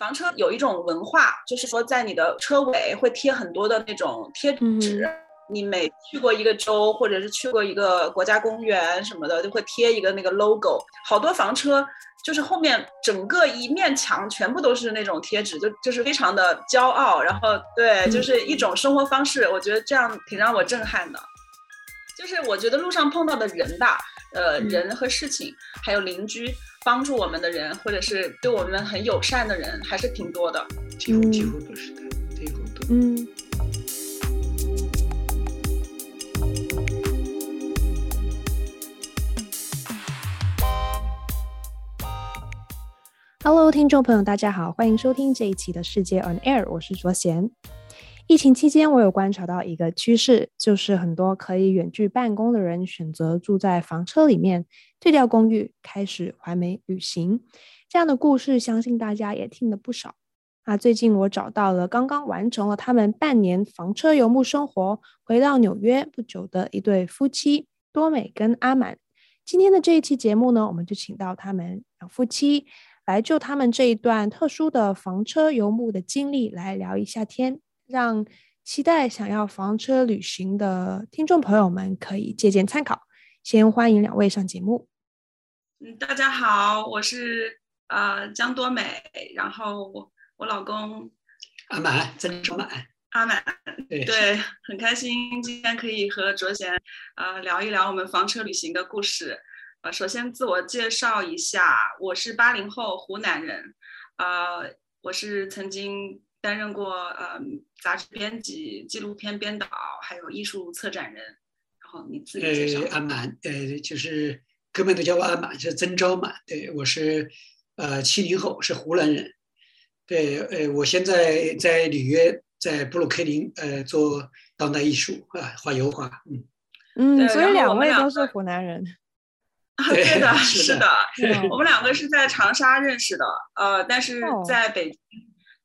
房车有一种文化，就是说在你的车尾会贴很多的那种贴纸。嗯、你每去过一个州，或者是去过一个国家公园什么的，就会贴一个那个 logo。好多房车就是后面整个一面墙全部都是那种贴纸，就就是非常的骄傲。然后对，就是一种生活方式。我觉得这样挺让我震撼的。就是我觉得路上碰到的人吧，呃，人和事情，还有邻居。帮助我们的人，或者是对我们很友善的人，还是挺多的。几乎几乎都是的，几乎都。嗯。Hello，听众朋友，大家好，欢迎收听这一期的世界 On Air，我是卓贤。疫情期间，我有观察到一个趋势，就是很多可以远距办公的人选择住在房车里面，退掉公寓，开始环美旅行。这样的故事，相信大家也听了不少。啊，最近我找到了刚刚完成了他们半年房车游牧生活，回到纽约不久的一对夫妻多美跟阿满。今天的这一期节目呢，我们就请到他们两夫妻来就他们这一段特殊的房车游牧的经历来聊一下天。让期待想要房车旅行的听众朋友们可以借鉴参考。先欢迎两位上节目。嗯，大家好，我是呃江多美，然后我，我老公阿满，曾卓满，阿满，对，对，很开心今天可以和卓贤呃聊一聊我们房车旅行的故事。呃，首先自我介绍一下，我是八零后湖南人，呃，我是曾经。担任过呃杂志编辑、纪录片编导，还有艺术策展人。然后你自己介绍。呃，阿满，呃，就是哥们都叫我阿满，是曾昭满。对，我是呃七零后，是湖南人。对，呃，我现在在纽约，在布鲁克林，呃，做当代艺术啊，画油画。嗯嗯，所以两位都是湖南人。对的，是的，我们两个是在长沙认识的，呃，但是在北京。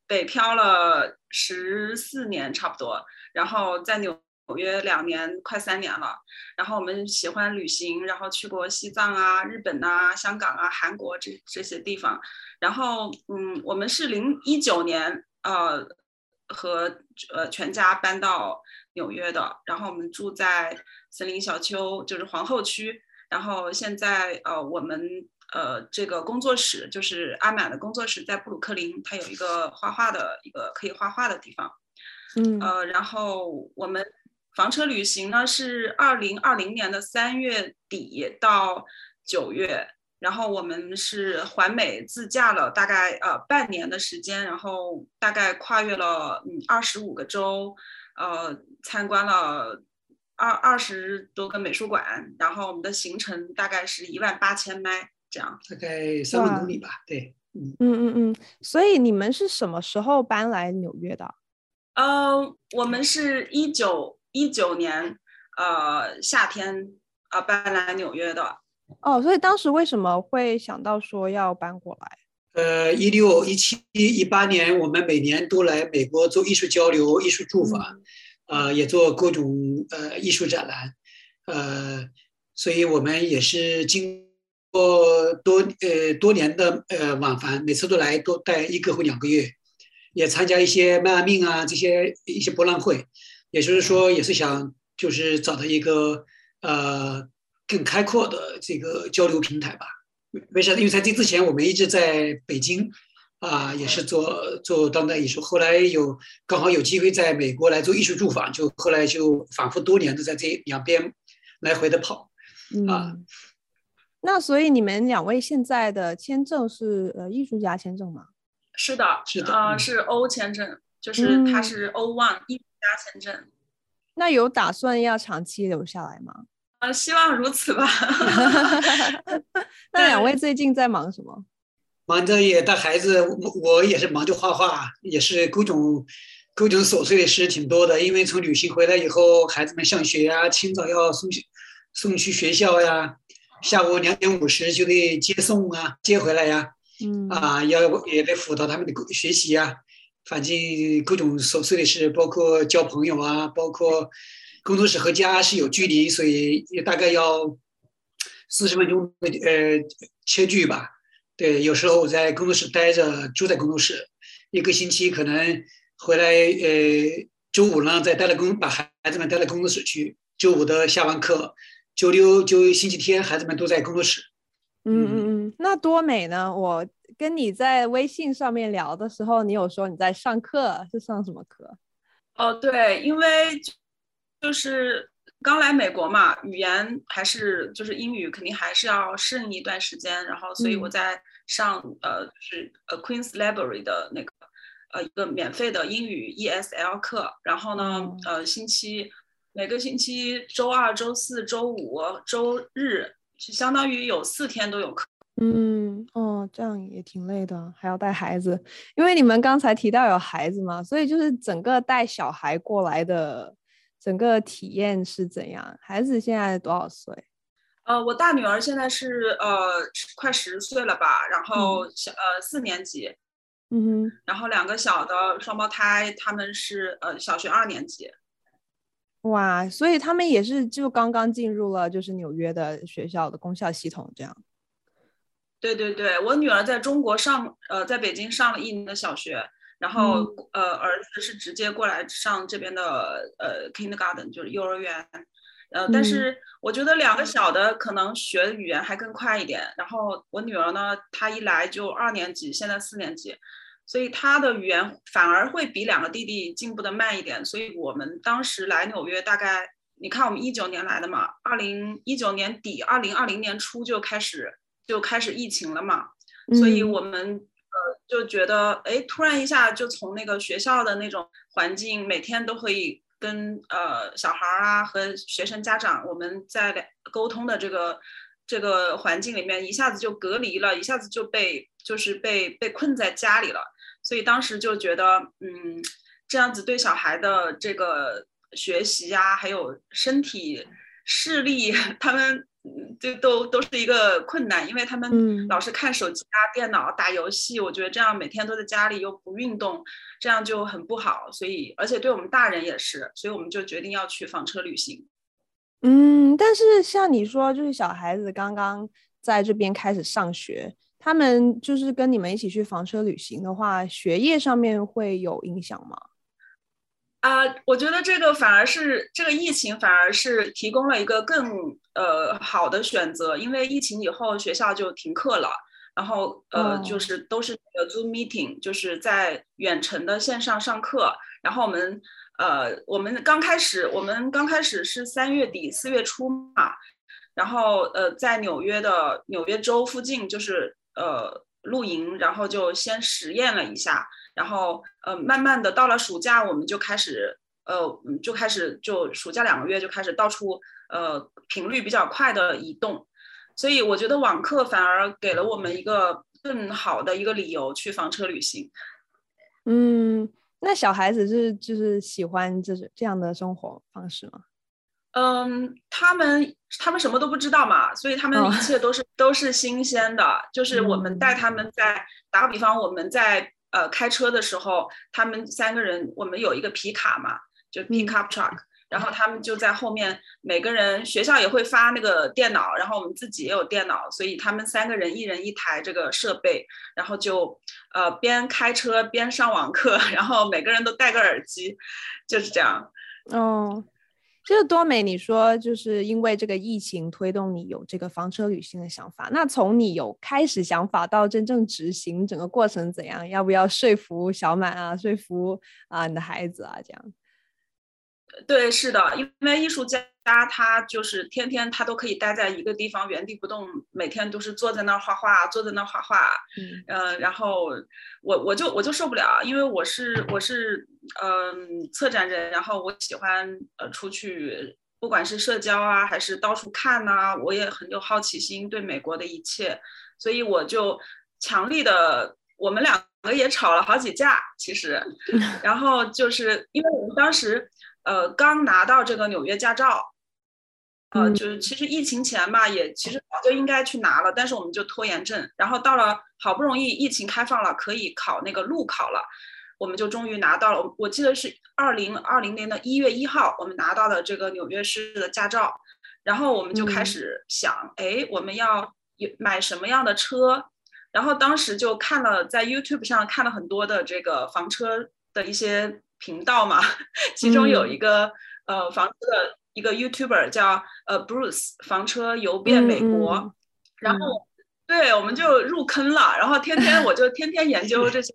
北漂了十四年差不多，然后在纽纽约两年快三年了。然后我们喜欢旅行，然后去过西藏啊、日本啊、香港啊、韩国这这些地方。然后嗯，我们是零一九年呃和呃全家搬到纽约的。然后我们住在森林小丘，就是皇后区。然后现在呃我们。呃，这个工作室就是阿满的工作室，在布鲁克林，它有一个画画的一个可以画画的地方。嗯，呃，然后我们房车旅行呢是二零二零年的三月底到九月，然后我们是环美自驾了大概呃半年的时间，然后大概跨越了嗯二十五个州，呃，参观了二二十多个美术馆，然后我们的行程大概是一万八千迈。这样大概三万公里吧，对，嗯嗯嗯嗯，所以你们是什么时候搬来纽约的？呃，我们是一九一九年呃夏天啊、呃、搬来纽约的。哦，所以当时为什么会想到说要搬过来？呃，一六一七一八年，我们每年都来美国做艺术交流、艺术驻访，呃，也做各种呃艺术展览，呃，所以我们也是经。过多呃多年的呃往返，每次都来都待一个或两个月，也参加一些迈阿密啊这些一些博览会，也就是说也是想就是找到一个呃更开阔的这个交流平台吧。为啥？因为在这之前我们一直在北京啊，也是做做当代艺术，后来有刚好有机会在美国来做艺术住房，就后来就反复多年的在这两边来回的跑啊。嗯那所以你们两位现在的签证是呃艺术家签证吗？是的，是的，呃，是 O 签证，就是它是 O one 艺术家签证。那有打算要长期留下来吗？呃，希望如此吧。那两位最近在忙什么？忙着也带孩子，我我也是忙着画画，也是各种各种琐碎的事挺多的。因为从旅行回来以后，孩子们上学呀，清早要送去送去学校呀。下午两点五十就得接送啊，接回来呀，嗯啊，要也得辅导他们的学习呀，反正各种琐碎的事，包括交朋友啊，包括工作室和家是有距离，所以也大概要四十分钟的呃车距吧。对，有时候我在工作室待着，住在工作室，一个星期可能回来，呃，周五呢再带了工，把孩子们带到工作室去。周五的下完课，周六就星期天孩子们都在工作室。嗯嗯嗯，那多美呢？我跟你在微信上面聊的时候，你有说你在上课，是上什么课？哦，对，因为就是。刚来美国嘛，语言还是就是英语，肯定还是要适应一段时间。然后，所以我在上、嗯、呃，就是呃 Queen's Library 的那个呃一个免费的英语 ESL 课。然后呢，嗯、呃，星期每个星期周二、周四、周五、周日，就相当于有四天都有课。嗯，哦，这样也挺累的，还要带孩子。因为你们刚才提到有孩子嘛，所以就是整个带小孩过来的。整个体验是怎样？孩子现在多少岁？呃，我大女儿现在是呃快十岁了吧，然后小、嗯、呃四年级，嗯哼，然后两个小的双胞胎，他们是呃小学二年级。哇，所以他们也是就刚刚进入了就是纽约的学校的公校系统这样。对对对，我女儿在中国上呃在北京上了一年的小学。然后，嗯、呃，儿子是直接过来上这边的呃 kindergarten，就是幼儿园，呃，但是我觉得两个小的可能学语言还更快一点。然后我女儿呢，她一来就二年级，现在四年级，所以她的语言反而会比两个弟弟进步的慢一点。所以我们当时来纽约，大概你看我们一九年来的嘛，二零一九年底，二零二零年初就开始就开始疫情了嘛，所以我们。就觉得，哎，突然一下就从那个学校的那种环境，每天都可以跟呃小孩啊和学生家长我们在沟通的这个这个环境里面，一下子就隔离了，一下子就被就是被被困在家里了。所以当时就觉得，嗯，这样子对小孩的这个学习呀，还有身体视力，他们。这都都是一个困难，因为他们老是看手机啊、电脑、打游戏，我觉得这样每天都在家里又不运动，这样就很不好。所以，而且对我们大人也是，所以我们就决定要去房车旅行。嗯，但是像你说，就是小孩子刚刚在这边开始上学，他们就是跟你们一起去房车旅行的话，学业上面会有影响吗？啊、uh，我觉得这个反而是这个疫情反而是提供了一个更呃好的选择，因为疫情以后学校就停课了，然后呃、oh. 就是都是那个 Zoom meeting，就是在远程的线上上课。然后我们呃我们刚开始我们刚开始是三月底四月初嘛，然后呃在纽约的纽约州附近就是呃露营，然后就先实验了一下。然后，呃，慢慢的到了暑假，我们就开始，呃，就开始就暑假两个月就开始到处，呃，频率比较快的移动，所以我觉得网课反而给了我们一个更好的一个理由去房车旅行。嗯，那小孩子是就是喜欢这是这样的生活方式吗？嗯，他们他们什么都不知道嘛，所以他们一切都是、哦、都是新鲜的，就是我们带他们在、嗯、打个比方，我们在。呃，开车的时候，他们三个人，我们有一个皮卡嘛，就 pickup truck，嗯，然后他们就在后面，每个人学校也会发那个电脑，然后我们自己也有电脑，所以他们三个人一人一台这个设备，然后就呃边开车边上网课，然后每个人都戴个耳机，就是这样。哦。这个多美，你说就是因为这个疫情推动你有这个房车旅行的想法。那从你有开始想法到真正执行，整个过程怎样？要不要说服小满啊？说服啊你的孩子啊？这样？对，是的，因为艺术家他就是天天他都可以待在一个地方原地不动，每天都是坐在那儿画画，坐在那儿画画。嗯，呃，然后我我就我就受不了，因为我是我是嗯、呃、策展人，然后我喜欢呃出去，不管是社交啊，还是到处看呐、啊，我也很有好奇心，对美国的一切，所以我就强力的，我们两个也吵了好几架，其实，然后就是因为我们当时。呃，刚拿到这个纽约驾照，呃，就是其实疫情前吧，也其实早就应该去拿了，但是我们就拖延症，然后到了好不容易疫情开放了，可以考那个路考了，我们就终于拿到了。我记得是二零二零年的一月一号，我们拿到了这个纽约市的驾照，然后我们就开始想，哎，我们要有买什么样的车？然后当时就看了在 YouTube 上看了很多的这个房车的一些频道嘛，其中有一个、嗯、呃房车的一个 YouTuber 叫呃 Bruce 房车游遍美国，然后、嗯、对我们就入坑了，然后天天我就天天研究这些，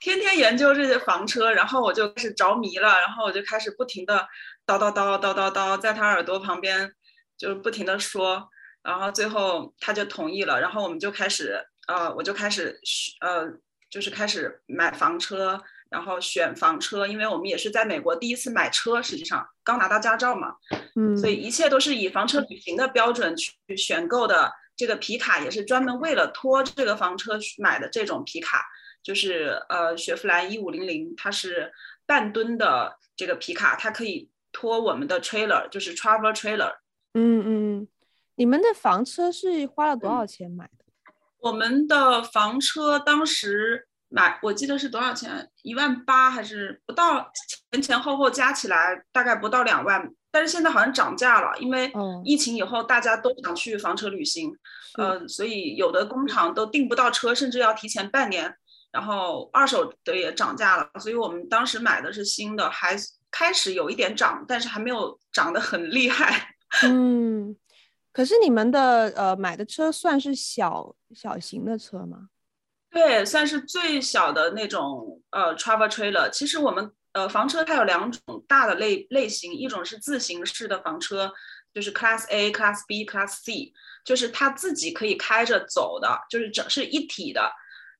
天天研究这些房车，然后我就开始着迷了，然后我就开始不停的叨叨叨叨叨叨在他耳朵旁边就是不停的说。然后最后他就同意了，然后我们就开始，呃，我就开始，呃，就是开始买房车，然后选房车，因为我们也是在美国第一次买车，实际上刚拿到驾照嘛，嗯，所以一切都是以房车旅行的标准去选购的。这个皮卡也是专门为了拖这个房车去买的这种皮卡，就是呃雪佛兰一五零零，它是半吨的这个皮卡，它可以拖我们的 trailer，就是 travel trailer，嗯嗯。你们的房车是花了多少钱买的？我们的房车当时买，我记得是多少钱？一万八还是不到？前前后后加起来大概不到两万。但是现在好像涨价了，因为疫情以后大家都想去房车旅行，嗯、呃，所以有的工厂都订不到车，甚至要提前半年。然后二手的也涨价了，所以我们当时买的是新的，还开始有一点涨，但是还没有涨得很厉害。嗯。可是你们的呃买的车算是小小型的车吗？对，算是最小的那种呃 travel trailer。其实我们呃房车它有两种大的类类型，一种是自行式的房车，就是 Class A、Class B、Class C，就是它自己可以开着走的，就是整是一体的。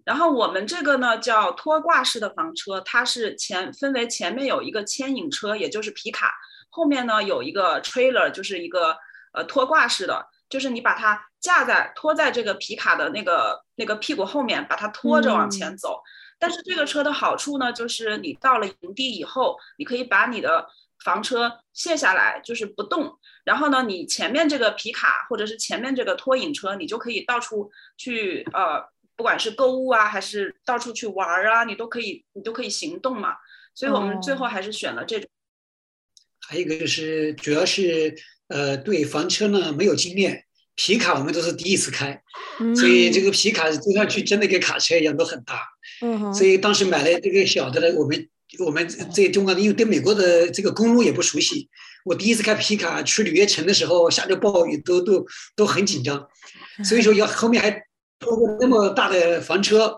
然后我们这个呢叫拖挂式的房车，它是前分为前面有一个牵引车，也就是皮卡，后面呢有一个 trailer，就是一个。呃，拖挂式的，就是你把它架在拖在这个皮卡的那个那个屁股后面，把它拖着往前走。嗯。但是这个车的好处呢，就是你到了营地以后，你可以把你的房车卸下来，就是不动。然后呢，你前面这个皮卡或者是前面这个拖引车，你就可以到处去，呃，不管是购物啊，还是到处去玩啊，你都可以，你都可以行动嘛。所以我们最后还是选了这种。还有一个就是，主要是。呃，对房车呢没有经验，皮卡我们都是第一次开，嗯、所以这个皮卡坐上去真的跟卡车一样都很大，嗯，所以当时买了这个小的呢，我们我们在中国因为对美国的这个公路也不熟悉，我第一次开皮卡去纽约城的时候下着暴雨都都都很紧张，所以说要后面还拖过那么大的房车，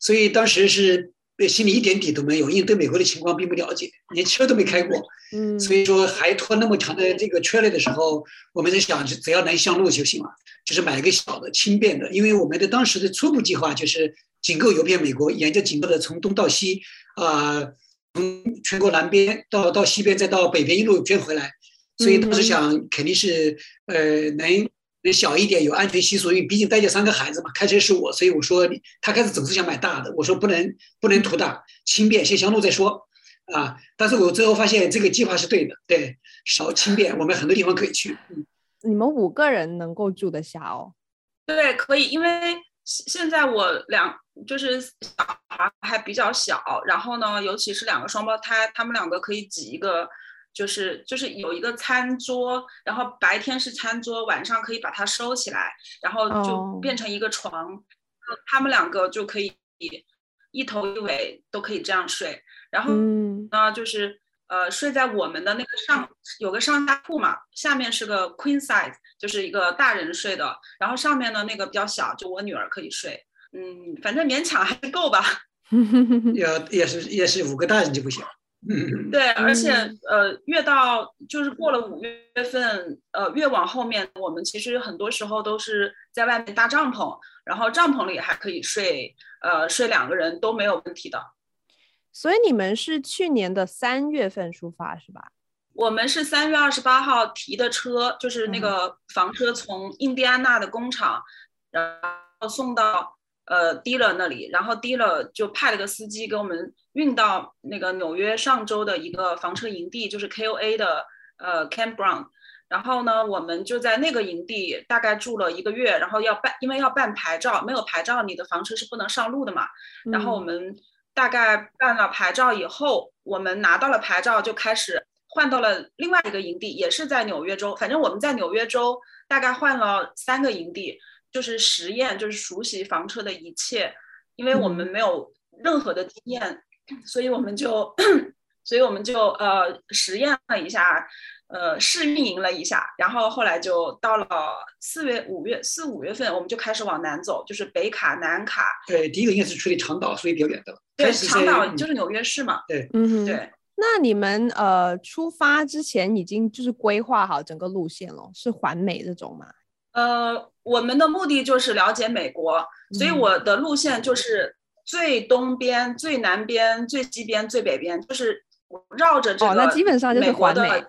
所以当时是。对，心里一点底都没有，因为对美国的情况并不了解，连车都没开过，嗯，所以说还拖那么长的这个车来的时候，我们在想，只要能上路就行了，就是买一个小的、轻便的，因为我们的当时的初步计划就是仅够游遍美国，沿着紧凑的从东到西，啊、呃，从全国南边到到西边，再到北边一路卷回来，所以当时想肯定是呃能。小一点有安全系数，因为毕竟带着三个孩子嘛，开车是我，所以我说他开始总是想买大的，我说不能不能图大，轻便先上路再说，啊，但是我最后发现这个计划是对的，对，少轻便，我们很多地方可以去。嗯，你们五个人能够住得下哦？对，可以，因为现在我两就是小孩还比较小，然后呢，尤其是两个双胞胎，他们两个可以挤一个。就是就是有一个餐桌，然后白天是餐桌，晚上可以把它收起来，然后就变成一个床，oh. 他们两个就可以一头一尾都可以这样睡。然后呢，就是呃睡在我们的那个上有个上下铺嘛，下面是个 queen size，就是一个大人睡的，然后上面呢那个比较小，就我女儿可以睡。嗯，反正勉强还是够吧。要也是也是五个大人就不行。对，而且呃，越到就是过了五月份，呃，越往后面，我们其实很多时候都是在外面搭帐篷，然后帐篷里还可以睡，呃，睡两个人都没有问题的。所以你们是去年的三月份出发是吧？我们是三月二十八号提的车，就是那个房车从印第安纳的工厂，然后送到。呃，dealer 那里，然后 dealer 就派了个司机给我们运到那个纽约上周的一个房车营地，就是 KOA 的呃 campground。然后呢，我们就在那个营地大概住了一个月，然后要办，因为要办牌照，没有牌照你的房车是不能上路的嘛。然后我们大概办了牌照以后，我们拿到了牌照，就开始换到了另外一个营地，也是在纽约州。反正我们在纽约州大概换了三个营地。就是实验，就是熟悉房车的一切，因为我们没有任何的经验，所以我们就，所以我们就呃实验了一下。呃，试运营了一下，然后后来就到了四月、五月、四五月份，我们就开始往南走，就是北卡、南卡。对，第一个应该是处理长岛，所以比较远的。对，长岛就是纽约市嘛。对，嗯，对。那你们呃出发之前已经就是规划好整个路线了，是环美这种吗？呃，我们的目的就是了解美国，所以我的路线就是最东边、最南边、最西边、最北边，就是绕着这个。哦，那基本上就是环美。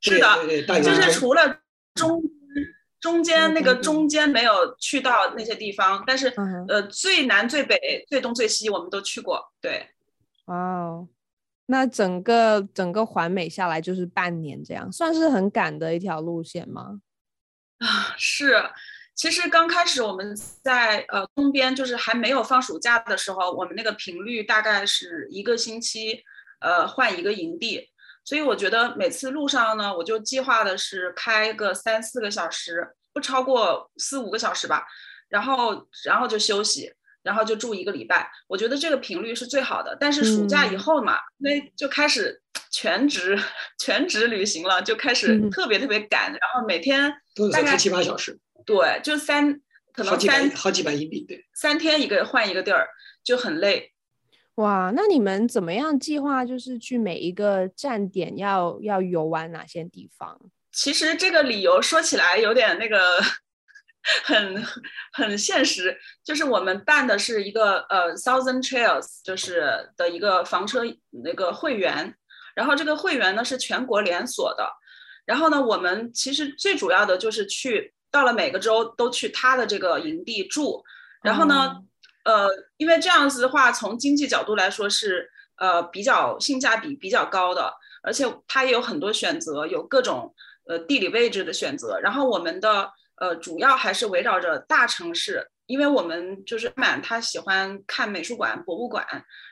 是的，就是除了中中间那个中间没有去到那些地方，但是呃最南最北最东最西我们都去过。对，哇哦，那整个整个环美下来就是半年这样，算是很赶的一条路线吗？啊，是，其实刚开始我们在呃东边就是还没有放暑假的时候，我们那个频率大概是一个星期呃换一个营地。所以我觉得每次路上呢，我就计划的是开个三四个小时，不超过四五个小时吧，然后然后就休息，然后就住一个礼拜。我觉得这个频率是最好的。但是暑假以后嘛，那、嗯、就开始全职全职旅行了，就开始特别特别赶，嗯、然后每天大概七八小时。对，就三可能三好几百英里，对，三天一个换一个地儿，就很累。哇，那你们怎么样计划？就是去每一个站点要要游玩哪些地方？其实这个理由说起来有点那个，很很现实。就是我们办的是一个呃 Thousand Trails，就是的一个房车那个会员。然后这个会员呢是全国连锁的。然后呢，我们其实最主要的就是去到了每个州都去他的这个营地住。然后呢。嗯呃，因为这样子的话，从经济角度来说是呃比较性价比比较高的，而且它也有很多选择，有各种呃地理位置的选择。然后我们的呃主要还是围绕着大城市，因为我们就是满他喜欢看美术馆、博物馆，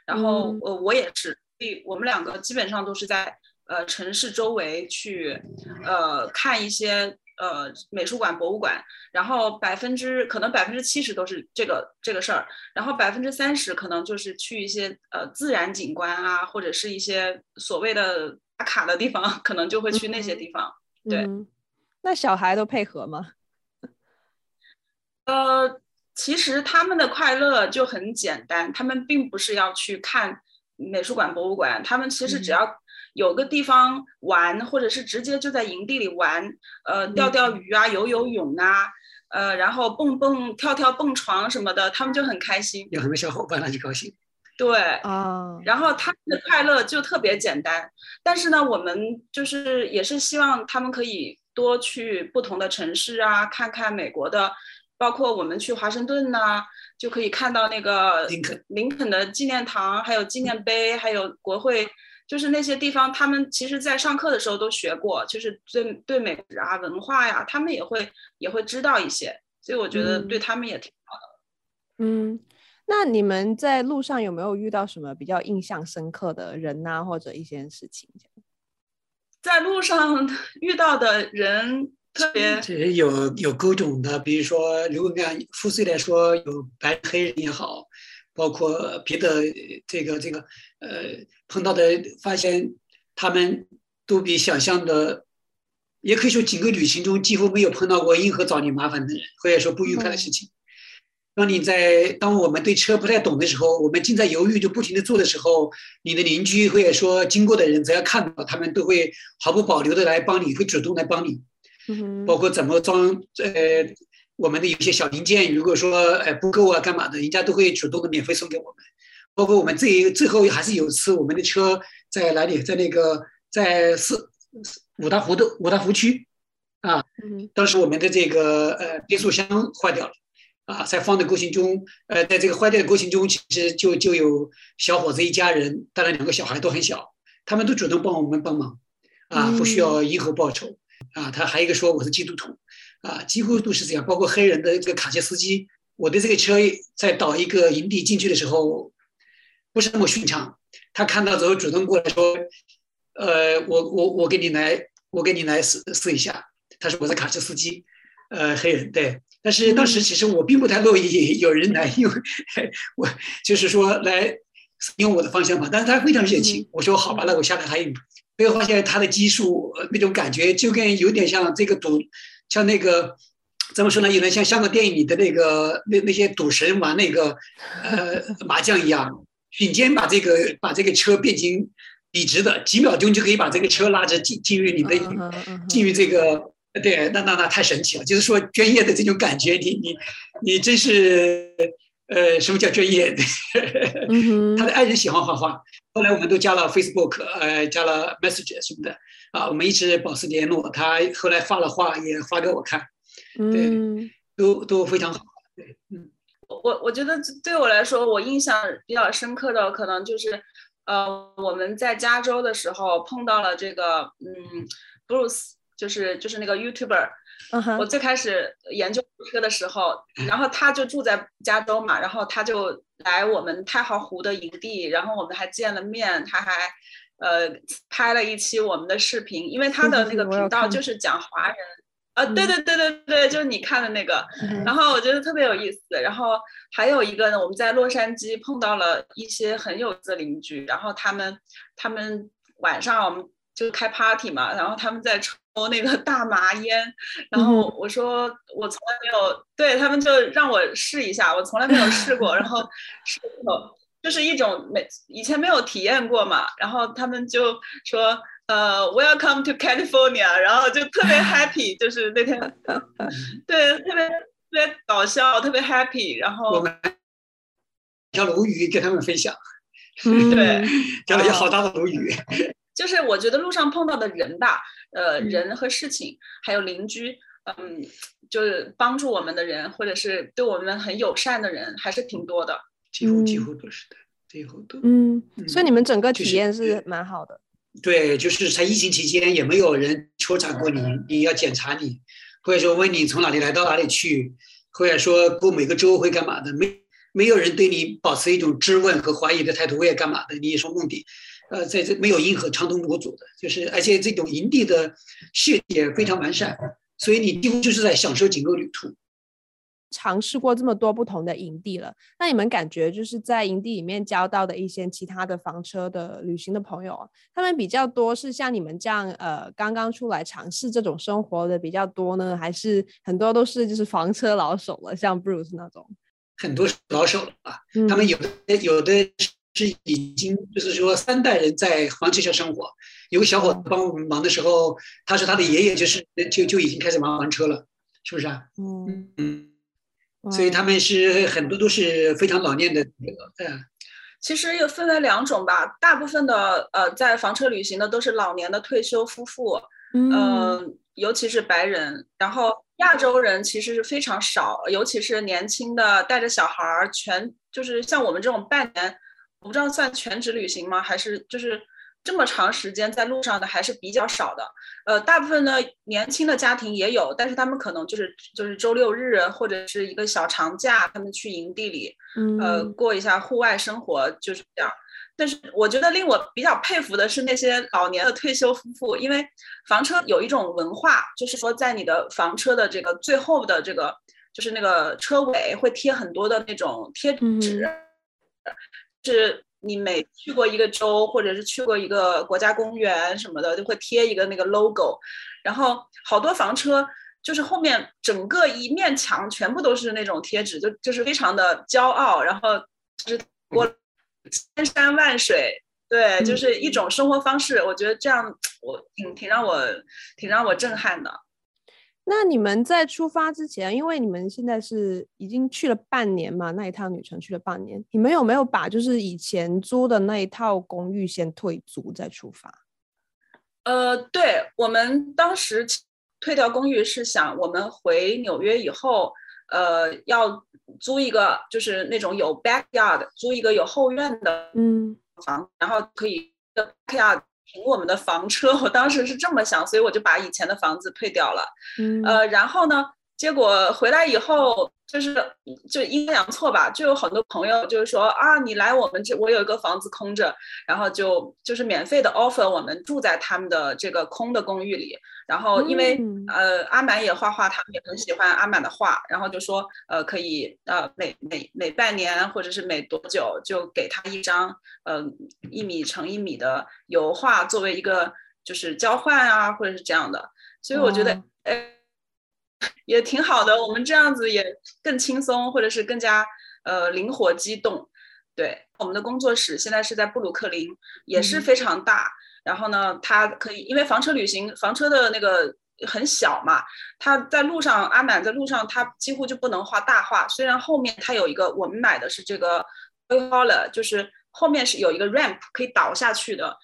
然后呃我也是，所以我们两个基本上都是在呃城市周围去呃看一些。呃，美术馆、博物馆，然后百分之可能百分之七十都是这个这个事儿，然后百分之三十可能就是去一些呃自然景观啊，或者是一些所谓的打卡的地方，可能就会去那些地方。嗯、对、嗯，那小孩都配合吗？呃，其实他们的快乐就很简单，他们并不是要去看美术馆、博物馆，他们其实只要、嗯。有个地方玩，或者是直接就在营地里玩，呃，钓钓鱼啊，游游泳啊，呃，然后蹦蹦跳跳蹦床什么的，他们就很开心。有什么小伙伴，那就高兴。对啊，然后他们的快乐就特别简单。但是呢，我们就是也是希望他们可以多去不同的城市啊，看看美国的，包括我们去华盛顿呐，就可以看到那个林肯林肯的纪念堂，还有纪念碑，还有国会。就是那些地方，他们其实，在上课的时候都学过，就是对对美食啊、文化呀，他们也会也会知道一些，所以我觉得对他们也挺好的。嗯，那你们在路上有没有遇到什么比较印象深刻的人啊，或者一些事情？在路上 遇到的人特别有有各种的，比如说，如果按肤色来说，有白黑人也好。包括别的这个这个呃碰到的，发现他们都比想象的，也可以说整个旅行中几乎没有碰到过任何找你麻烦的人，或者说不愉快的事情。当你在当我们对车不太懂的时候，我们正在犹豫就不停的做的时候，你的邻居或者说经过的人，只要看到他们都会毫不保留的来帮你，会主动来帮你。包括怎么装呃。我们的有些小零件，如果说呃不够啊，干嘛的，人家都会主动的免费送给我们。包括我们最最后还是有次，我们的车在哪里，在那个在四五大湖的五大湖区啊，当时我们的这个呃变速箱坏掉了啊，在放的过程中，呃，在这个坏掉的过程中，其实就就有小伙子一家人，当然两个小孩都很小，他们都主动帮我们帮忙啊，不需要以后报酬啊。他还有一个说我是基督徒。啊，几乎都是这样，包括黑人的这个卡车司机。我的这个车在倒一个营地进去的时候，不是那么顺畅。他看到之后主动过来说：“呃，我我我给你来，我给你来试试一下。”他说：“我是卡车司机，呃，黑人对。”但是当时其实我并不太乐意 有人来，因为我就是说来用我的方向嘛。但是他非常热情，我说好吧，那我下来还有。最后发现他的技术那种感觉，就跟有点像这个赌，像那个怎么说呢？有点像香港电影里的那个那那些赌神玩那个呃麻将一样，瞬间把这个把这个车变成笔直的，几秒钟就可以把这个车拉着进进入你的进入这个。对，那那那太神奇了！就是说专业的这种感觉，你你你真是，呃，什么叫专业？他的爱人喜欢画画，后来我们都加了 Facebook，呃，加了 Messages 什么的，啊，我们一直保持联络。他后来画了画也发给我看，对，都都非常好。对，嗯，我我觉得对我来说，我印象比较深刻的可能就是，呃，我们在加州的时候碰到了这个，嗯，Bruce。就是就是那个 YouTuber，、uh. 我最开始研究车的时候，然后他就住在加州嘛，然后他就来我们太行湖的营地，然后我们还见了面，他还呃拍了一期我们的视频，因为他的那个频道就是讲华人，啊，对对对对对，就是你看的那个，然后我觉得特别有意思。然后还有一个呢，我们在洛杉矶碰到了一些很有意思的邻居，然后他们他们晚上我们就开 party 嘛，然后他们在抽。那个 大麻烟，然后我说我从来没有，对他们就让我试一下，我从来没有试过，然后 试过就是一种没以前没有体验过嘛，然后他们就说呃 Welcome to California，然后就特别 happy，就是那天对特别特别搞笑，特别 happy，然后我们条鲈鱼跟他们分享，对，钓了一个好大的鲈鱼。就是我觉得路上碰到的人吧，呃，人和事情，还有邻居，嗯，就是帮助我们的人，或者是对我们很友善的人，还是挺多的。几乎几乎都是的，几乎都。嗯，所以你们整个体验是蛮好的。对，就是在疫情期间，也没有人抽查过你，你要检查你，或者说问你从哪里来到哪里去，或者说过每个周会干嘛的，没没有人对你保持一种质问和怀疑的态度，我也干嘛的？你有什么目的？呃，在这没有任何长途模组的，就是而且这种营地的设计非常完善，所以你几乎就是在享受整个旅途。尝试过这么多不同的营地了，那你们感觉就是在营地里面交到的一些其他的房车的旅行的朋友，他们比较多是像你们这样呃刚刚出来尝试这种生活的比较多呢，还是很多都是就是房车老手了，像 Bruce 那种？很多老手了啊，嗯、他们有的有的。是已经就是说三代人在房车上生活，有个小伙子帮我们忙的时候，他说他的爷爷就是就就已经开始玩房车了，是不是啊？嗯嗯，所以他们是很多都是非常老练的那个，对。其实又分为两种吧，大部分的呃在房车旅行的都是老年的退休夫妇，嗯、呃，尤其是白人，然后亚洲人其实是非常少，尤其是年轻的带着小孩儿，全就是像我们这种半年。我不知道算全职旅行吗？还是就是这么长时间在路上的还是比较少的。呃，大部分呢年轻的家庭也有，但是他们可能就是就是周六日或者是一个小长假，他们去营地里，呃，过一下户外生活就是这样。但是我觉得令我比较佩服的是那些老年的退休夫妇，因为房车有一种文化，就是说在你的房车的这个最后的这个就是那个车尾会贴很多的那种贴纸。嗯 是你每去过一个州，或者是去过一个国家公园什么的，就会贴一个那个 logo，然后好多房车就是后面整个一面墙全部都是那种贴纸，就就是非常的骄傲，然后就是过千山万水，对，就是一种生活方式。我觉得这样我挺挺让我挺让我震撼的。那你们在出发之前，因为你们现在是已经去了半年嘛，那一趟旅程去了半年，你们有没有把就是以前租的那一套公寓先退租再出发？呃，对，我们当时退掉公寓是想，我们回纽约以后，呃，要租一个就是那种有 backyard，租一个有后院的嗯房，嗯然后可以 backyard。停我们的房车，我当时是这么想，所以我就把以前的房子退掉了。嗯，呃，然后呢，结果回来以后，就是就阴差阳错吧，就有很多朋友就是说啊，你来我们这，我有一个房子空着，然后就就是免费的 offer 我们住在他们的这个空的公寓里。然后因为、嗯、呃阿满也画画，他们也很喜欢阿满的画，然后就说呃可以呃每每每半年或者是每多久就给他一张呃一米乘一米的油画作为一个就是交换啊，或者是这样的。所以我觉得哎。嗯 也挺好的，我们这样子也更轻松，或者是更加呃灵活机动。对，我们的工作室现在是在布鲁克林，也是非常大。嗯、然后呢，它可以因为房车旅行，房车的那个很小嘛，它在路上，阿满在路上，他几乎就不能画大画。虽然后面它有一个，我们买的是这个就是后面是有一个 ramp 可以倒下去的。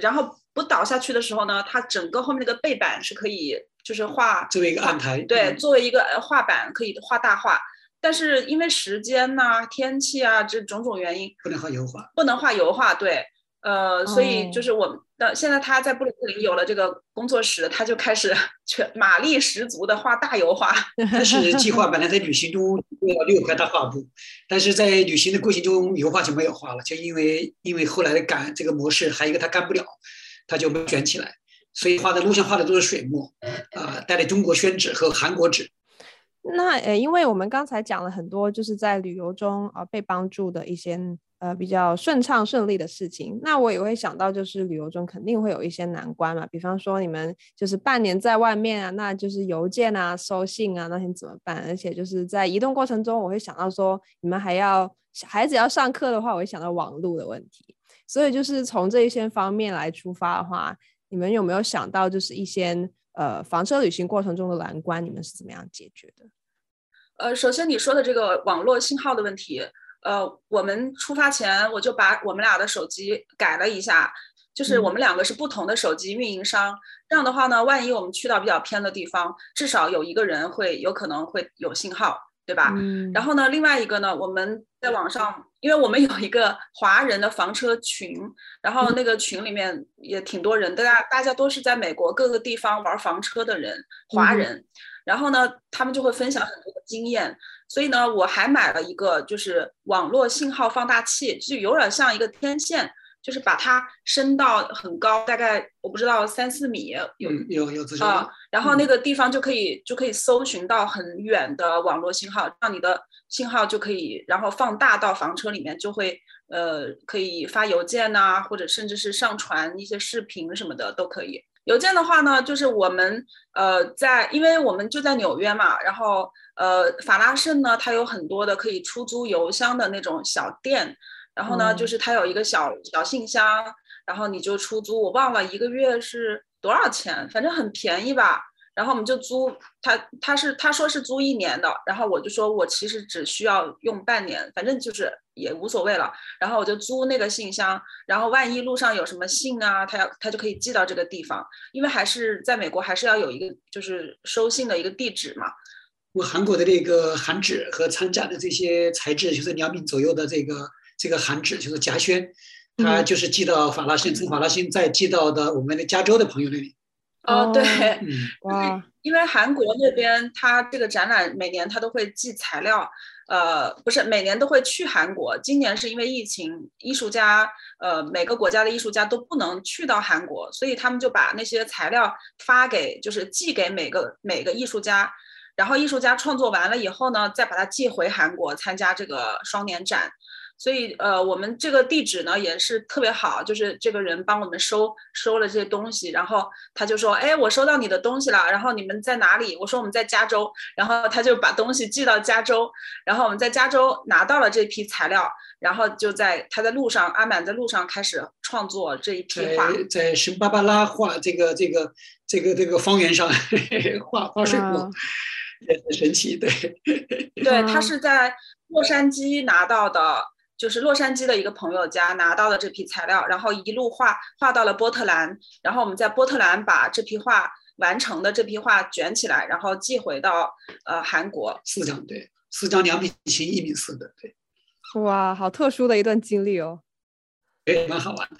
然后不倒下去的时候呢，它整个后面那个背板是可以。就是画作为一个案台，对，作为一个画板可以画大画，但是因为时间呐、啊、天气啊这种种原因，不能画油画，不能画油画，对，呃，所以就是我们的现在他在布鲁克林有了这个工作室，他就开始全马力十足的画大油画。但是计划本来在旅行中要六块大画布，但是在旅行的过程中油画就没有画了，就因为因为后来的赶这个模式，还有一个他干不了，他就没有卷起来。所以画的录像画的都是水墨，啊、呃，带着中国宣纸和韩国纸。那呃，因为我们刚才讲了很多，就是在旅游中啊、被帮助的一些呃比较顺畅顺利的事情。那我也会想到，就是旅游中肯定会有一些难关嘛，比方说你们就是半年在外面啊，那就是邮件啊、收信啊那些怎么办？而且就是在移动过程中，我会想到说你们还要孩子要上课的话，我会想到网络的问题。所以就是从这一些方面来出发的话。你们有没有想到，就是一些呃房车旅行过程中的难关，你们是怎么样解决的？呃，首先你说的这个网络信号的问题，呃，我们出发前我就把我们俩的手机改了一下，就是我们两个是不同的手机运营商，嗯、这样的话呢，万一我们去到比较偏的地方，至少有一个人会有可能会有信号。对吧？嗯，然后呢，另外一个呢，我们在网上，因为我们有一个华人的房车群，然后那个群里面也挺多人，大家大家都是在美国各个地方玩房车的人，华人，然后呢，他们就会分享很多的经验，所以呢，我还买了一个就是网络信号放大器，就有点像一个天线。就是把它升到很高，大概我不知道三四米有有有啊，然后那个地方就可以、嗯、就可以搜寻到很远的网络信号，让你的信号就可以然后放大到房车里面，就会呃可以发邮件呐、啊，或者甚至是上传一些视频什么的都可以。邮件的话呢，就是我们呃在因为我们就在纽约嘛，然后呃法拉盛呢，它有很多的可以出租邮箱的那种小店。然后呢，就是它有一个小小信箱，然后你就出租，我忘了一个月是多少钱，反正很便宜吧。然后我们就租，他他是他说是租一年的，然后我就说我其实只需要用半年，反正就是也无所谓了。然后我就租那个信箱，然后万一路上有什么信啊，他要他就可以寄到这个地方，因为还是在美国还是要有一个就是收信的一个地址嘛。我韩国的那个韩纸和参加的这些材质就是两米左右的这个。这个韩纸就是夹宣，它就是寄到法拉盛，从法拉盛再寄到的我们的加州的朋友那里。哦，对，嗯，哇，因为韩国那边他这个展览每年他都会寄材料，呃，不是每年都会去韩国，今年是因为疫情，艺术家，呃，每个国家的艺术家都不能去到韩国，所以他们就把那些材料发给，就是寄给每个每个艺术家，然后艺术家创作完了以后呢，再把它寄回韩国参加这个双年展。所以，呃，我们这个地址呢也是特别好，就是这个人帮我们收收了这些东西，然后他就说，哎，我收到你的东西了，然后你们在哪里？我说我们在加州，然后他就把东西寄到加州，然后我们在加州拿到了这批材料，然后就在他在路上，阿满在路上开始创作这一批画，在圣巴巴拉画这个这个这个这个方圆上 画画水墨，也很神奇，对，对，他是在洛杉矶拿到的。就是洛杉矶的一个朋友家拿到了这批材料，然后一路画画到了波特兰，然后我们在波特兰把这批画完成的这批画卷起来，然后寄回到呃韩国。四张对，四张两米七一米四的对。哇，好特殊的一段经历哦。诶，蛮好玩的。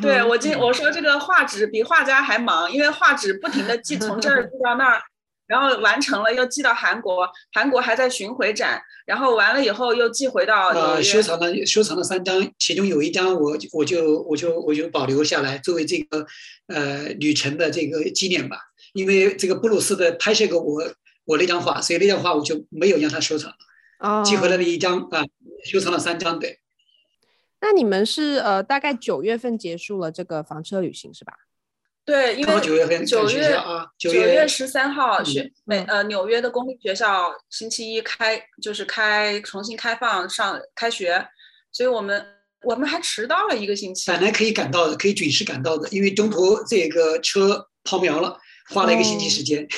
对我今我说这个画纸比画家还忙，因为画纸不停的寄从这儿寄到那儿。然后完成了又寄到韩国，韩国还在巡回展，然后完了以后又寄回到呃收藏了收藏了三张，其中有一张我我就我就我就保留下来作为这个呃旅程的这个纪念吧，因为这个布鲁斯的拍摄过我我那张画，所以那张画我就没有让他收藏了，哦，寄回来了一张啊，收藏了三张，对。那你们是呃大概九月份结束了这个房车旅行是吧？对，因为九月份九月九月十三号学美呃纽约的公立学校星期一开就是开重新开放上开学，所以我们我们还迟到了一个星期。本来可以赶到的，可以准时赶到的，因为中途这个车抛锚了，花了一个星期时间。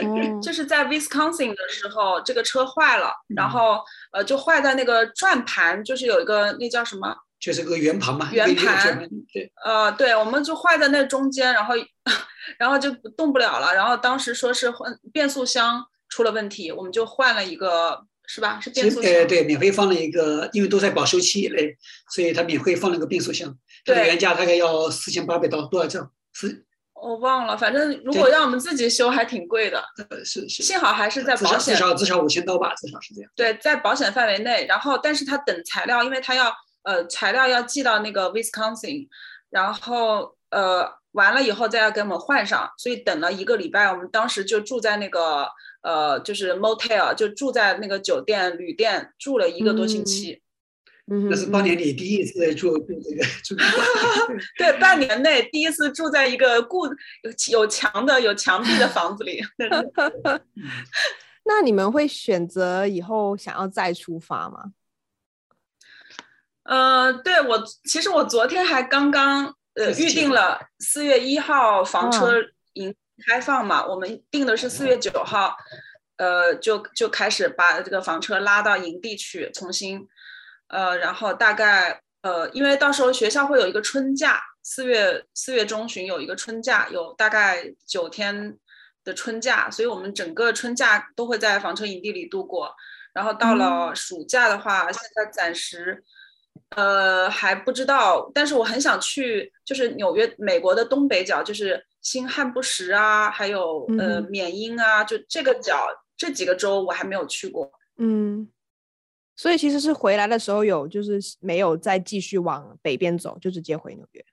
哦、就是在 Wisconsin 的时候，这个车坏了，然后呃就坏在那个转盘，就是有一个那叫什么？就是个圆盘嘛，圆盘，对，呃，对，我们就坏在那中间，然后，然后就动不了了。然后当时说是换变速箱出了问题，我们就换了一个，是吧？是变速箱。呃，对，免费放了一个，因为都在保修期内，所以他免费放了个变速箱。对，原价大概要四千八百刀，多少钱？四？我忘了，反正如果让我们自己修，还挺贵的。呃，是是。幸好还是在保险，至少至少五千刀吧，至少是这样。对，在保险范围内。然后，但是他等材料，因为他要。呃，材料要寄到那个 Wisconsin，然后呃完了以后再要给我们换上，所以等了一个礼拜。我们当时就住在那个呃，就是 motel，就住在那个酒店旅店住了一个多星期。嗯，那是八年里第一次住住这个住。对，半年内第一次住在一个固有有墙的有墙壁的房子里。那你们会选择以后想要再出发吗？呃，对我其实我昨天还刚刚呃预定了四月一号房车营开放嘛，我们定的是四月九号，呃，就就开始把这个房车拉到营地去重新，呃，然后大概呃，因为到时候学校会有一个春假，四月四月中旬有一个春假，有大概九天的春假，所以我们整个春假都会在房车营地里度过，然后到了暑假的话，嗯、现在暂时。呃，还不知道，但是我很想去，就是纽约，美国的东北角，就是新罕布什啊，还有呃，缅因啊，就这个角这几个州我还没有去过。嗯，所以其实是回来的时候有，就是没有再继续往北边走，就直接回纽约。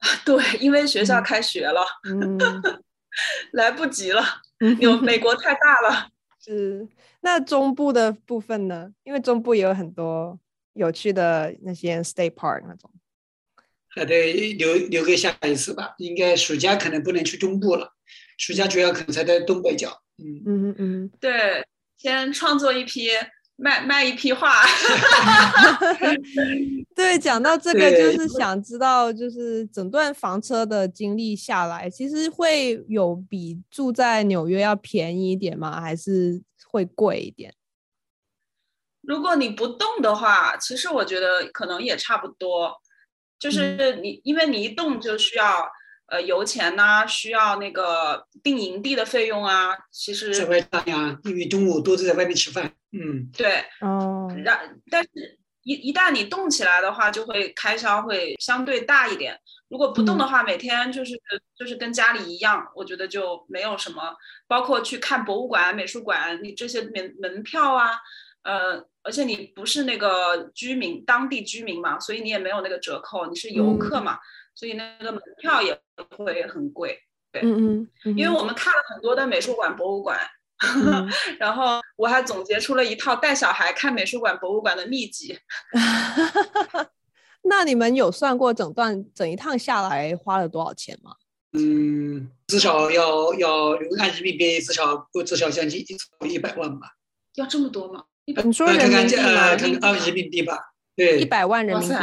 对，因为学校开学了，嗯，来不及了，有美国太大了。是，那中部的部分呢？因为中部也有很多。有趣的那些 state park 那种，还得留留给下一次吧。应该暑假可能不能去中部了，暑假主要可能才在东北角。嗯嗯嗯，对，先创作一批，卖卖一批画。对，讲到这个，就是想知道，就是整段房车的经历下来，其实会有比住在纽约要便宜一点吗？还是会贵一点？如果你不动的话，其实我觉得可能也差不多。就是你，嗯、因为你一动就需要呃油钱呐、啊，需要那个定营地的费用啊。其实在外大呀，因为中午都是在外面吃饭。嗯，对。哦。然，但是一一旦你动起来的话，就会开销会相对大一点。如果不动的话，嗯、每天就是就是跟家里一样，我觉得就没有什么。包括去看博物馆、美术馆，你这些门门票啊。呃，而且你不是那个居民，当地居民嘛，所以你也没有那个折扣，你是游客嘛，嗯、所以那个门票也会很贵。对，嗯嗯，因为我们看了很多的美术馆、博物馆，嗯、然后我还总结出了一套带小孩看美术馆、博物馆的秘籍。那你们有算过整段整一趟下来花了多少钱吗？嗯，至少要要按人民币至少至少将近一百万吧。要这么多吗？你说人民币吗？看看人民币吧，对，一百万人民币，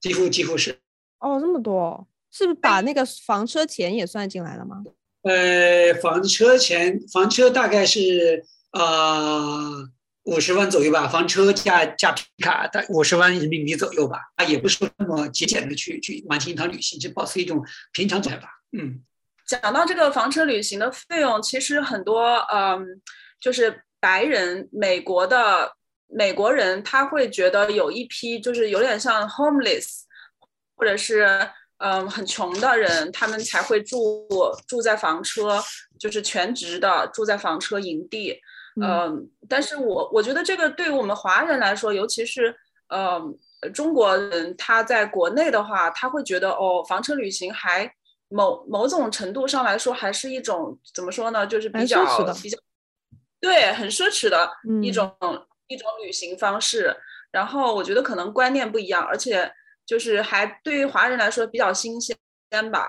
几乎几乎是。哦，这么多，是不是把那个房车钱也算进来了吗？呃，房车钱，房车大概是呃五十万左右吧，房车加加皮卡大概五十万人民币左右吧。啊，也不是说那么节俭的去去完成一趟旅行，就保持一种平常状态吧。嗯，讲到这个房车旅行的费用，其实很多，嗯，就是。白人，美国的美国人，他会觉得有一批就是有点像 homeless，或者是嗯很穷的人，他们才会住住在房车。就是全职的住在房车营地，嗯、呃，但是我我觉得这个对于我们华人来说，尤其是呃中国人，他在国内的话，他会觉得哦，房车旅行还某某种程度上来说，还是一种怎么说呢，就是比较比较对，很奢侈的一种、嗯、一种旅行方式。然后我觉得可能观念不一样，而且就是还对于华人来说比较新鲜吧。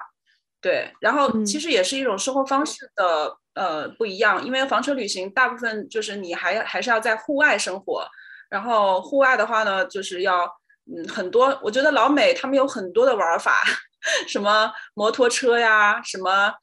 对，然后其实也是一种生活方式的、嗯、呃不一样，因为房车旅行大部分就是你还还是要在户外生活，然后户外的话呢，就是要嗯很多，我觉得老美他们有很多的玩法，什么摩托车呀，什么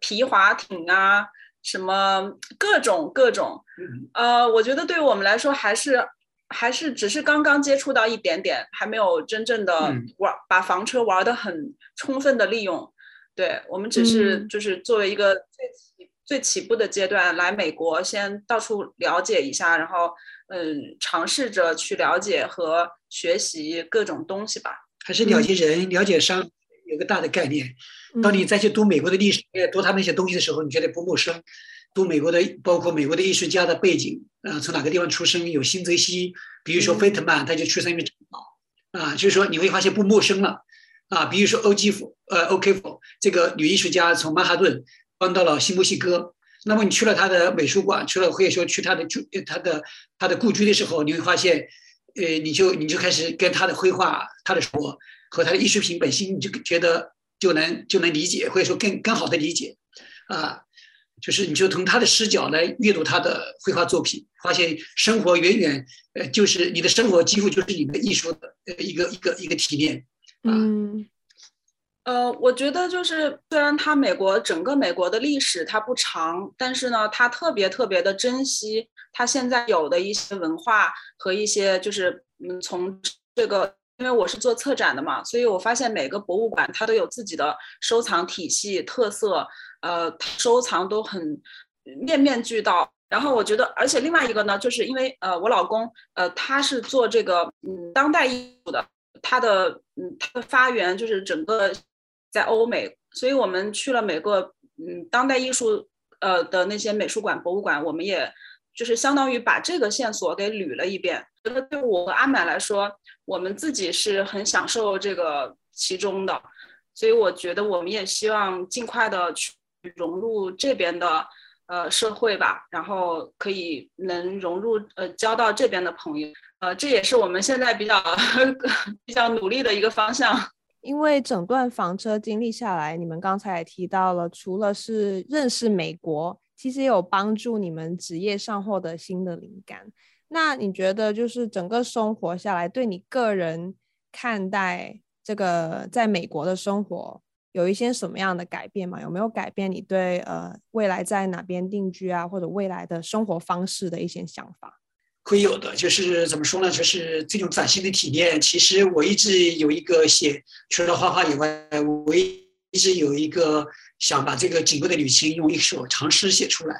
皮划艇啊，什么各种各种，呃，我觉得对于我们来说还是还是只是刚刚接触到一点点，还没有真正的玩、嗯、把房车玩的很充分的利用。对，我们只是就是作为一个最起、嗯、最起步的阶段来美国，先到处了解一下，然后嗯，尝试着去了解和学习各种东西吧。还是了解人、嗯、了解商，有个大的概念。当你再去读美国的历史，读他们一些东西的时候，你觉得不陌生。读美国的，包括美国的艺术家的背景，啊，从哪个地方出生，有新泽西，比如说费特曼，他就出生于长岛，啊，就是说你会发现不陌生了。啊，比如说欧基夫，呃，欧基夫这个女艺术家从曼哈顿搬到了新墨西哥。那么你去了她的美术馆，去了可以说去她的住，她的她的故居的时候，你会发现，呃，你就你就开始跟她的绘画、她的生活和他的艺术品本身，你就觉得就能就能理解，或者说更更好的理解，啊，就是你就从他的视角来阅读他的绘画作品，发现生活远远，呃，就是你的生活几乎就是你的艺术的呃一个一个一个体验。嗯，呃，我觉得就是虽然他美国整个美国的历史它不长，但是呢，他特别特别的珍惜他现在有的一些文化和一些就是嗯，从这个，因为我是做策展的嘛，所以我发现每个博物馆它都有自己的收藏体系特色，呃，收藏都很面面俱到。然后我觉得，而且另外一个呢，就是因为呃，我老公呃，他是做这个嗯当代艺术的。他的嗯，他的发源就是整个在欧美，所以我们去了每个嗯当代艺术呃的那些美术馆、博物馆，我们也就是相当于把这个线索给捋了一遍。觉得对我和阿满来说，我们自己是很享受这个其中的，所以我觉得我们也希望尽快的去融入这边的呃社会吧，然后可以能融入呃交到这边的朋友。呃，这也是我们现在比较 比较努力的一个方向。因为整段房车经历下来，你们刚才也提到了，除了是认识美国，其实也有帮助你们职业上获得新的灵感。那你觉得，就是整个生活下来，对你个人看待这个在美国的生活，有一些什么样的改变吗？有没有改变你对呃未来在哪边定居啊，或者未来的生活方式的一些想法？会有的，就是怎么说呢？就是这种崭新的体验。其实我一直有一个写，除了画画以外，我直有一个想把这个整个的旅行用一首长诗写出来。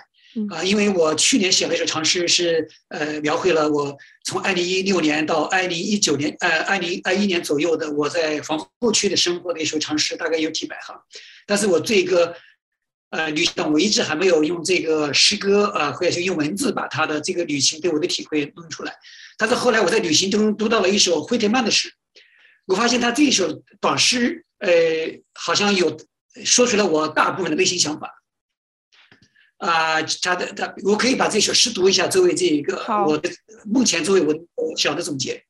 啊，因为我去年写了一首长诗，是呃描绘了我从二零一六年到二零一九年，呃二零二一年左右的我在防护区的生活的一首长诗，大概有几百行。但是我这个。呃，旅行我一直还没有用这个诗歌啊、呃，或者是用文字把他的这个旅行对我的体会弄出来。但是后来我在旅行中读到了一首惠特曼的诗，我发现他这一首短诗，呃，好像有说出了我大部分的内心想法。啊、呃，他的他，我可以把这首诗读一下，作为这一个我的目前作为我小的总结。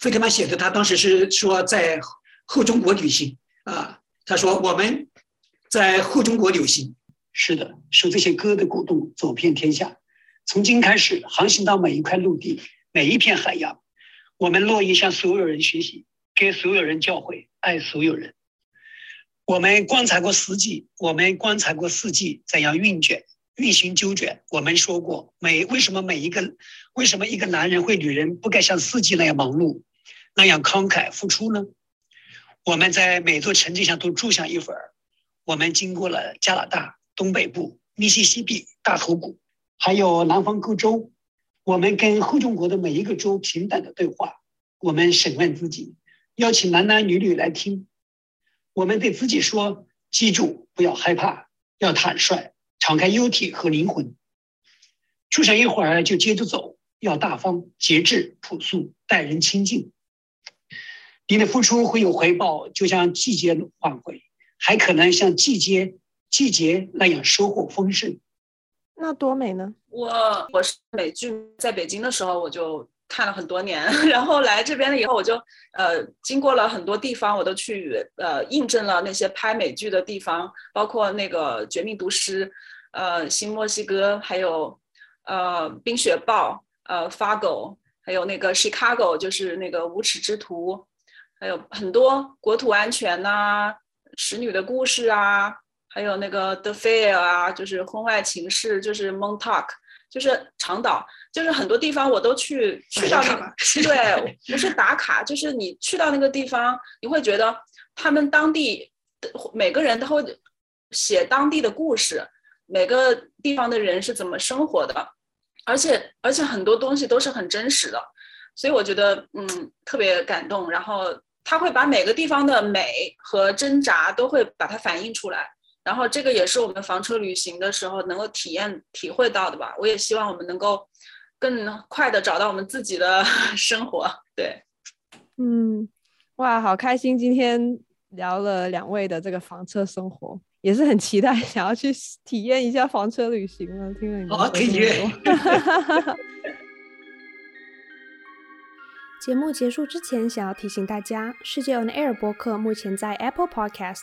费特曼写的，他当时是说在后中国旅行啊、呃，他说我们。在后中国旅行，是的，受这些歌的鼓动，走遍天下。从今开始，航行到每一块陆地，每一片海洋。我们乐意向所有人学习，给所有人教诲，爱所有人。我们观察过四季，我们观察过四季怎样运转、运行、周转。我们说过，每为什么每一个，为什么一个男人或女人不该像四季那样忙碌，那样慷慨付出呢？我们在每座城镇上都住上一会儿。我们经过了加拿大东北部、密西西比大河谷，还有南方各州。我们跟后中国的每一个州平等的对话。我们审问自己，邀请男男女女来听。我们对自己说：记住，不要害怕，要坦率，敞开幽体和灵魂。出场一会儿就接着走，要大方、节制、朴素，待人亲近。你的付出会有回报，就像季节换回，还可能像季节季节那样收获丰盛。那多美呢？我我是美剧在北京的时候我就看了很多年，然后来这边了以后我就呃经过了很多地方，我都去呃印证了那些拍美剧的地方，包括那个《绝命毒师》、呃新墨西哥，还有呃冰雪暴、呃 Fargo，还有那个 Chicago，就是那个无耻之徒，还有很多国土安全呐、使女的故事啊。还有那个 The Fair 啊，就是婚外情事，就是 Montauk，就是长岛，就是很多地方我都去去到那个，对，不是打卡，就是你去到那个地方，你会觉得他们当地每个人都会写当地的故事，每个地方的人是怎么生活的，而且而且很多东西都是很真实的，所以我觉得嗯特别感动，然后他会把每个地方的美和挣扎都会把它反映出来。然后这个也是我们房车旅行的时候能够体验、体会到的吧。我也希望我们能够更快的找到我们自己的 生活。对，嗯，哇，好开心！今天聊了两位的这个房车生活，也是很期待 想要去体验一下房车旅行了。听了你们说，体验。节目结束之前，想要提醒大家，世界 On Air 播客目前在 Apple Podcast、